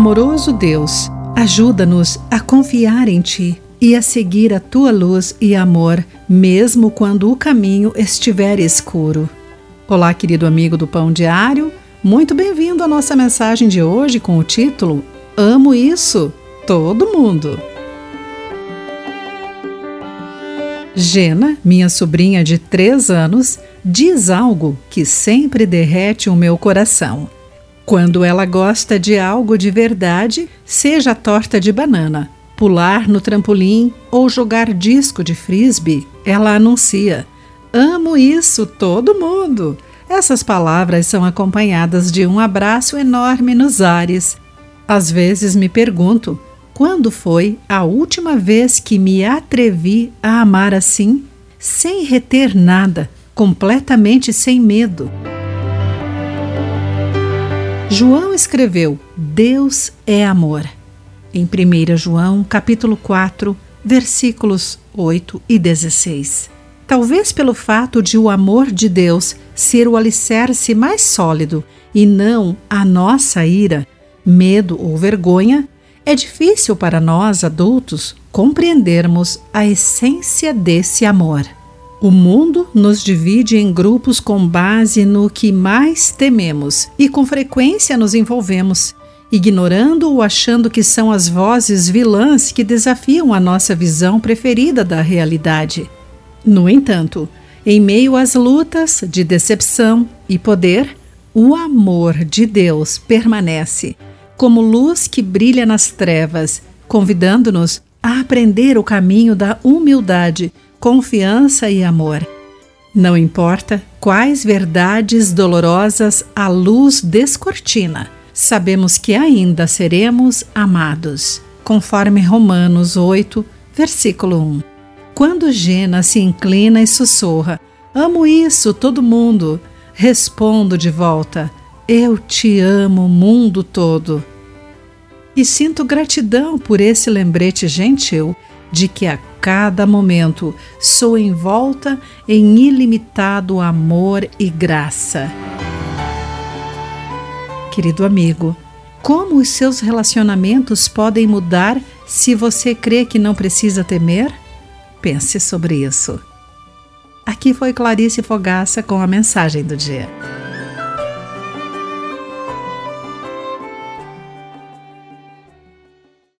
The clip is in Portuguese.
Amoroso Deus, ajuda-nos a confiar em Ti e a seguir a Tua luz e amor, mesmo quando o caminho estiver escuro. Olá, querido amigo do Pão Diário, muito bem-vindo à nossa mensagem de hoje com o título Amo Isso, Todo Mundo. Gena, minha sobrinha de três anos, diz algo que sempre derrete o meu coração. Quando ela gosta de algo de verdade, seja torta de banana, pular no trampolim ou jogar disco de frisbee, ela anuncia: Amo isso, todo mundo! Essas palavras são acompanhadas de um abraço enorme nos ares. Às vezes me pergunto: quando foi a última vez que me atrevi a amar assim, sem reter nada, completamente sem medo? João escreveu: Deus é amor. Em 1 João, capítulo 4, versículos 8 e 16. Talvez pelo fato de o amor de Deus ser o alicerce mais sólido e não a nossa ira, medo ou vergonha, é difícil para nós adultos compreendermos a essência desse amor. O mundo nos divide em grupos com base no que mais tememos e com frequência nos envolvemos, ignorando ou achando que são as vozes vilãs que desafiam a nossa visão preferida da realidade. No entanto, em meio às lutas de decepção e poder, o amor de Deus permanece como luz que brilha nas trevas, convidando-nos a aprender o caminho da humildade confiança e amor. Não importa quais verdades dolorosas a luz descortina, sabemos que ainda seremos amados, conforme Romanos 8, versículo 1. Quando Gena se inclina e sussurra: Amo isso, todo mundo, respondo de volta: Eu te amo, mundo todo. E sinto gratidão por esse lembrete gentil de que a cada momento sou envolta em ilimitado amor e graça. Querido amigo, como os seus relacionamentos podem mudar se você crê que não precisa temer? Pense sobre isso. Aqui foi Clarice Fogaça com a mensagem do dia.